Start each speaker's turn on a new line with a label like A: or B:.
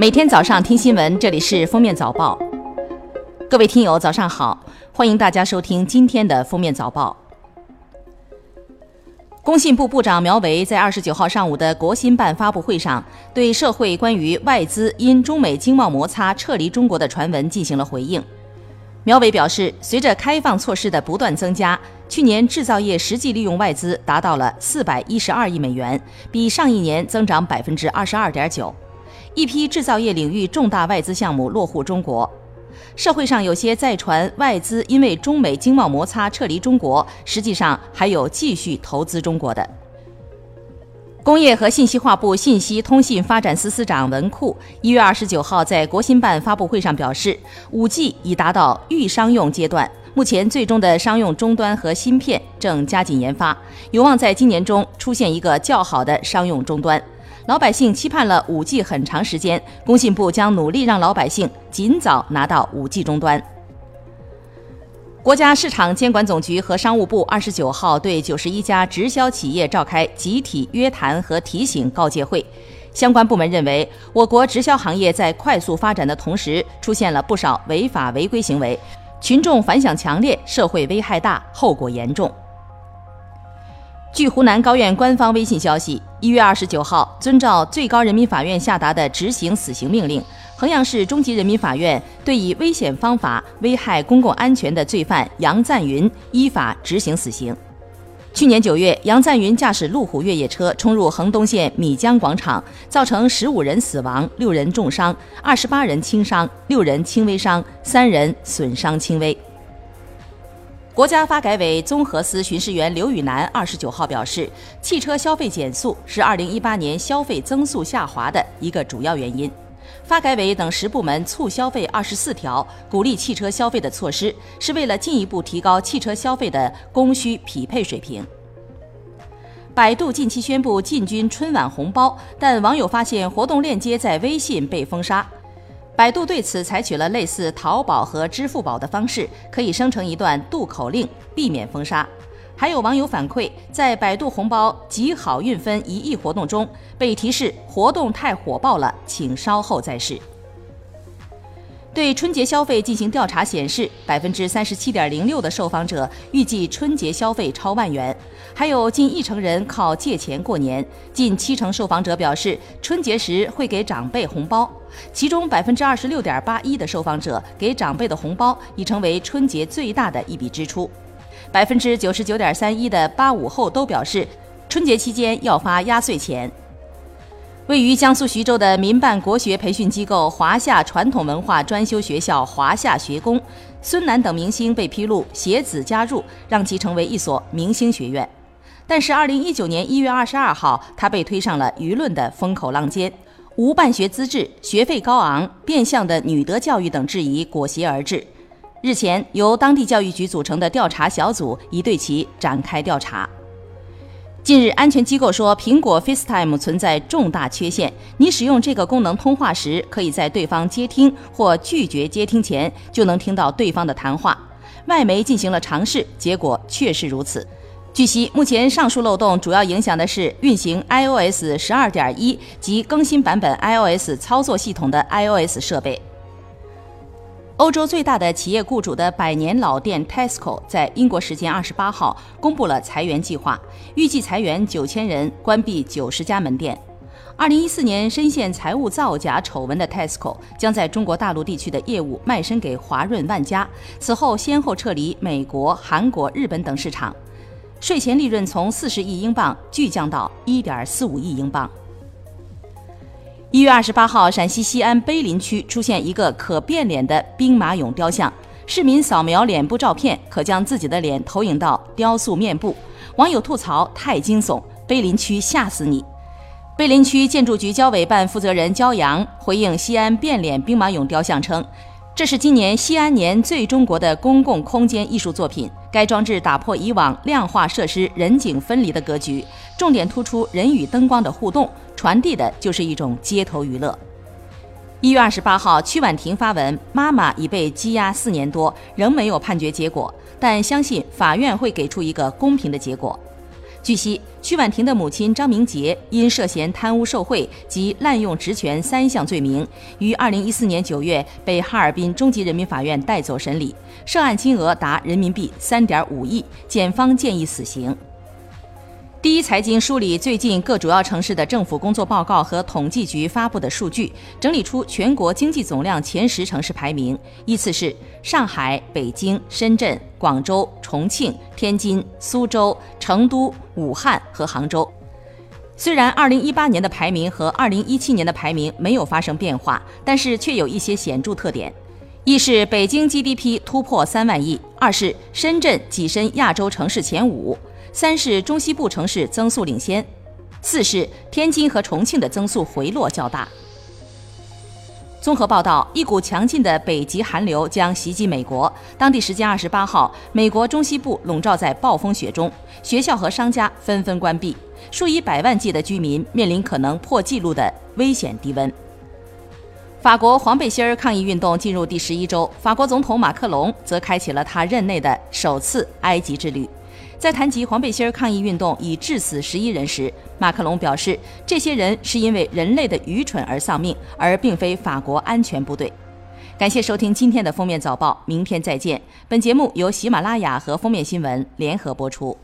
A: 每天早上听新闻，这里是封面早报。各位听友，早上好，欢迎大家收听今天的封面早报。工信部部长苗圩在二十九号上午的国新办发布会上，对社会关于外资因中美经贸摩擦撤离中国的传闻进行了回应。苗圩表示，随着开放措施的不断增加，去年制造业实际利用外资达到了四百一十二亿美元，比上一年增长百分之二十二点九。一批制造业领域重大外资项目落户中国，社会上有些在传外资因为中美经贸摩擦撤离中国，实际上还有继续投资中国的。工业和信息化部信息通信发展司司长文库一月二十九号在国新办发布会上表示，五 G 已达到预商用阶段，目前最终的商用终端和芯片正加紧研发，有望在今年中出现一个较好的商用终端。老百姓期盼了五 G 很长时间，工信部将努力让老百姓尽早拿到五 G 终端。国家市场监管总局和商务部二十九号对九十一家直销企业召开集体约谈和提醒告诫会，相关部门认为，我国直销行业在快速发展的同时，出现了不少违法违规行为，群众反响强烈，社会危害大，后果严重。据湖南高院官方微信消息，一月二十九号，遵照最高人民法院下达的执行死刑命令，衡阳市中级人民法院对以危险方法危害公共安全的罪犯杨赞云依法执行死刑。去年九月，杨赞云驾驶路虎越野车冲入衡东县米江广场，造成十五人死亡、六人重伤、二十八人轻伤、六人轻微伤、三人损伤轻微。国家发改委综合司巡视员刘宇南二十九号表示，汽车消费减速是二零一八年消费增速下滑的一个主要原因。发改委等十部门促消费二十四条鼓励汽车消费的措施，是为了进一步提高汽车消费的供需匹配水平。百度近期宣布进军春晚红包，但网友发现活动链接在微信被封杀。百度对此采取了类似淘宝和支付宝的方式，可以生成一段渡口令，避免封杀。还有网友反馈，在百度红包集好运分一亿活动中，被提示活动太火爆了，请稍后再试。对春节消费进行调查显示，百分之三十七点零六的受访者预计春节消费超万元，还有近一成人靠借钱过年，近七成受访者表示春节时会给长辈红包，其中百分之二十六点八一的受访者给长辈的红包已成为春节最大的一笔支出，百分之九十九点三一的八五后都表示春节期间要发压岁钱。位于江苏徐州的民办国学培训机构华夏传统文化专修学校华夏学宫，孙楠等明星被披露携子加入，让其成为一所明星学院。但是，二零一九年一月二十二号，他被推上了舆论的风口浪尖，无办学资质、学费高昂、变相的女德教育等质疑裹挟而至。日前，由当地教育局组成的调查小组已对其展开调查。近日，安全机构说，苹果 FaceTime 存在重大缺陷。你使用这个功能通话时，可以在对方接听或拒绝接听前就能听到对方的谈话。外媒进行了尝试，结果确实如此。据悉，目前上述漏洞主要影响的是运行 iOS 十二点一及更新版本 iOS 操作系统的 iOS 设备。欧洲最大的企业雇主的百年老店 Tesco 在英国时间二十八号公布了裁员计划，预计裁员九千人，关闭九十家门店。二零一四年深陷财务造假丑闻的 Tesco 将在中国大陆地区的业务卖身给华润万家，此后先后撤离美国、韩国、日本等市场，税前利润从四十亿英镑巨降到一点四五亿英镑。一月二十八号，陕西西安碑林区出现一个可变脸的兵马俑雕像，市民扫描脸部照片，可将自己的脸投影到雕塑面部。网友吐槽太惊悚，碑林区吓死你！碑林区建筑局交委办负责人焦阳回应西安变脸兵马俑雕像称，这是今年西安年最中国的公共空间艺术作品。该装置打破以往量化设施人景分离的格局，重点突出人与灯光的互动。传递的就是一种街头娱乐。一月二十八号，曲婉婷发文，妈妈已被羁押四年多，仍没有判决结果，但相信法院会给出一个公平的结果。据悉，曲婉婷的母亲张明杰因涉嫌贪污受贿及滥用职权三项罪名，于二零一四年九月被哈尔滨中级人民法院带走审理，涉案金额达人民币三点五亿，检方建议死刑。第一财经梳理最近各主要城市的政府工作报告和统计局发布的数据，整理出全国经济总量前十城市排名，依次是上海、北京、深圳、广州、重庆、天津、苏州、成都、武汉和杭州。虽然2018年的排名和2017年的排名没有发生变化，但是却有一些显著特点：一是北京 GDP 突破三万亿；二是深圳跻身亚洲城市前五。三是中西部城市增速领先，四是天津和重庆的增速回落较大。综合报道，一股强劲的北极寒流将袭击美国。当地时间二十八号，美国中西部笼罩在暴风雪中，学校和商家纷纷关闭，数以百万计的居民面临可能破纪录的危险低温。法国黄背心儿抗议运动进入第十一周，法国总统马克龙则开启了他任内的首次埃及之旅。在谈及黄背心儿抗议运动已致死十一人时，马克龙表示，这些人是因为人类的愚蠢而丧命，而并非法国安全部队。感谢收听今天的封面早报，明天再见。本节目由喜马拉雅和封面新闻联合播出。